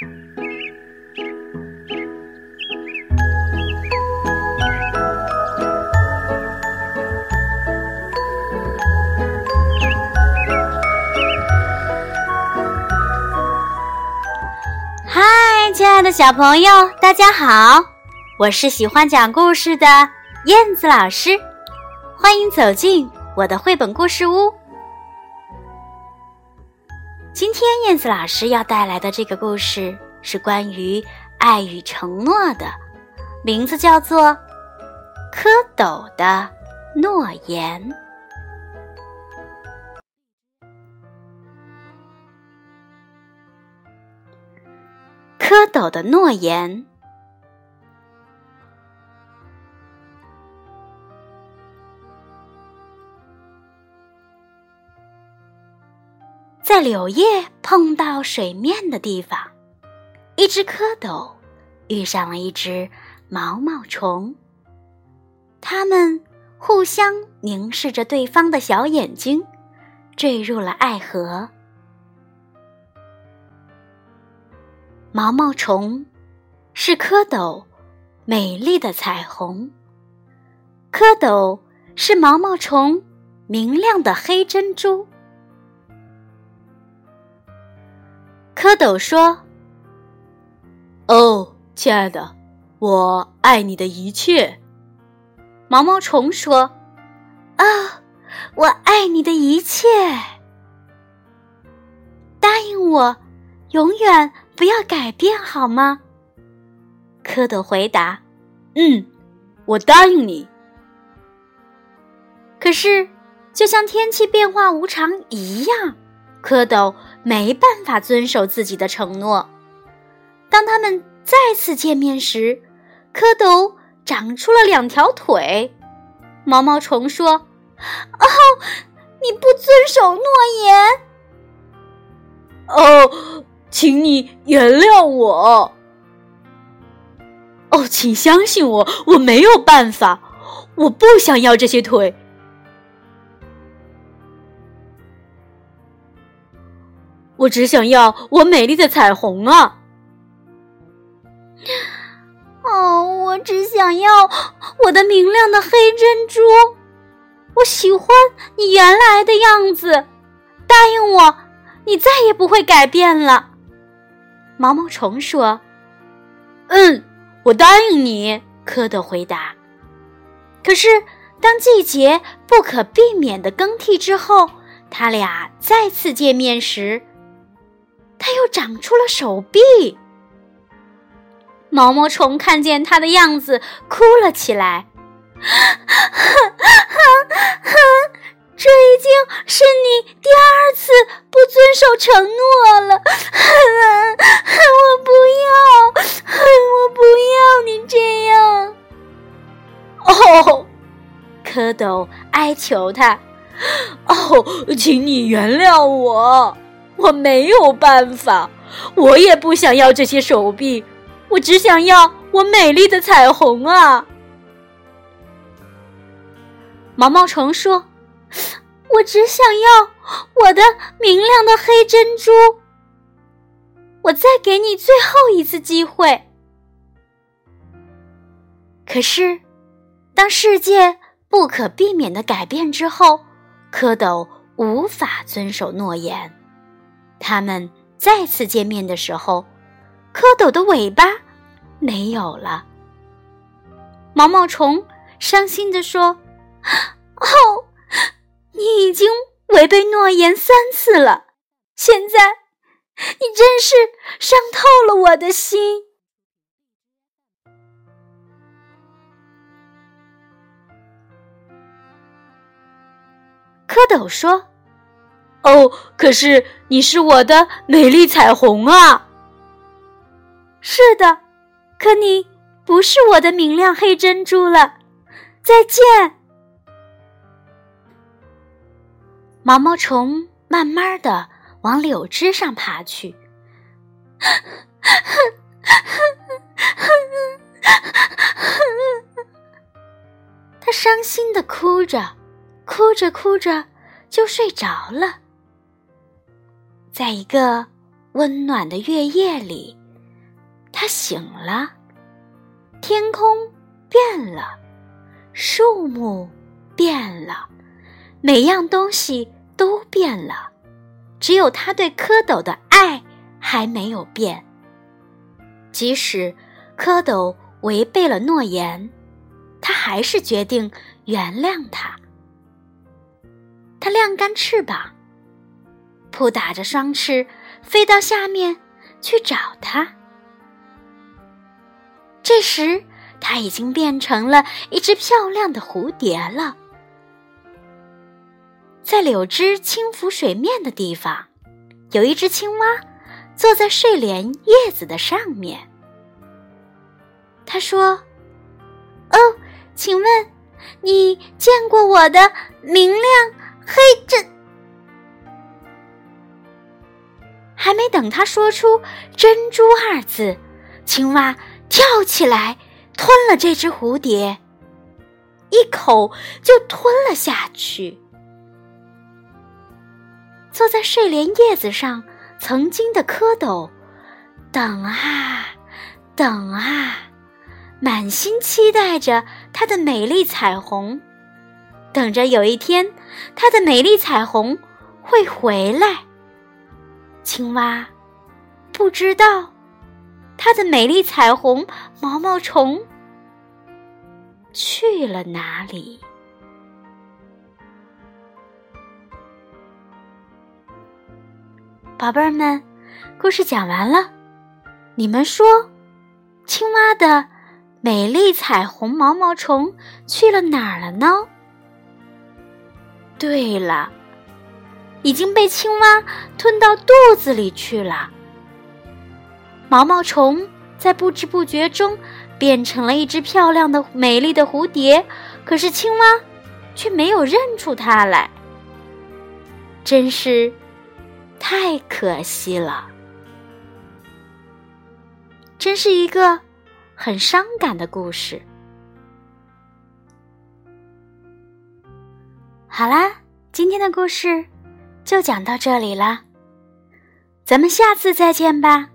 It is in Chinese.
嗨，亲爱的小朋友，大家好！我是喜欢讲故事的燕子老师，欢迎走进我的绘本故事屋。今天燕子老师要带来的这个故事是关于爱与承诺的，名字叫做《蝌蚪的诺言》。蝌蚪的诺言。在柳叶碰到水面的地方，一只蝌蚪遇上了一只毛毛虫。它们互相凝视着对方的小眼睛，坠入了爱河。毛毛虫是蝌蚪美丽的彩虹，蝌蚪是毛毛虫明亮的黑珍珠。蝌蚪说：“哦，亲爱的，我爱你的一切。”毛毛虫说：“啊，我爱你的一切。答应我，永远不要改变，好吗？”蝌蚪回答：“嗯，我答应你。”可是，就像天气变化无常一样，蝌蚪。没办法遵守自己的承诺。当他们再次见面时，蝌蚪长出了两条腿。毛毛虫说：“哦，你不遵守诺言。”哦，请你原谅我。哦，请相信我，我没有办法，我不想要这些腿。我只想要我美丽的彩虹啊！哦，我只想要我的明亮的黑珍珠。我喜欢你原来的样子，答应我，你再也不会改变了。毛毛虫说：“嗯，我答应你。”蝌蚪回答。可是，当季节不可避免的更替之后，他俩再次见面时。又长出了手臂。毛毛虫看见它的样子，哭了起来。这已经是你第二次不遵守承诺了。我不要，我不要你这样。哦，蝌蚪哀求他。哦，请你原谅我。我没有办法，我也不想要这些手臂，我只想要我美丽的彩虹啊！毛毛虫说：“我只想要我的明亮的黑珍珠。”我再给你最后一次机会。可是，当世界不可避免的改变之后，蝌蚪无法遵守诺言。他们再次见面的时候，蝌蚪的尾巴没有了。毛毛虫伤心地说：“ 哦，你已经违背诺言三次了，现在你真是伤透了我的心。”蝌蚪说。哦，可是你是我的美丽彩虹啊！是的，可你不是我的明亮黑珍珠了。再见。毛毛虫慢慢的往柳枝上爬去，他伤心的哭着，哭着哭着就睡着了。在一个温暖的月夜里，他醒了，天空变了，树木变了，每样东西都变了，只有他对蝌蚪的爱还没有变。即使蝌蚪违背了诺言，他还是决定原谅他。他晾干翅膀，扑打着双翅，飞到下面去找他。这时，它已经变成了一只漂亮的蝴蝶了。在柳枝轻拂水面的地方，有一只青蛙坐在睡莲叶子的上面。他说：“哦，请问你见过我的明亮黑珍？”还没等他说出“珍珠”二字，青蛙。跳起来，吞了这只蝴蝶，一口就吞了下去。坐在睡莲叶子上，曾经的蝌蚪，等啊等啊，满心期待着它的美丽彩虹，等着有一天它的美丽彩虹会回来。青蛙不知道。它的美丽彩虹毛毛虫去了哪里？宝贝儿们，故事讲完了，你们说，青蛙的美丽彩虹毛毛虫去了哪儿了呢？对了，已经被青蛙吞到肚子里去了。毛毛虫在不知不觉中变成了一只漂亮的、美丽的蝴蝶，可是青蛙却没有认出它来，真是太可惜了，真是一个很伤感的故事。好啦，今天的故事就讲到这里了，咱们下次再见吧。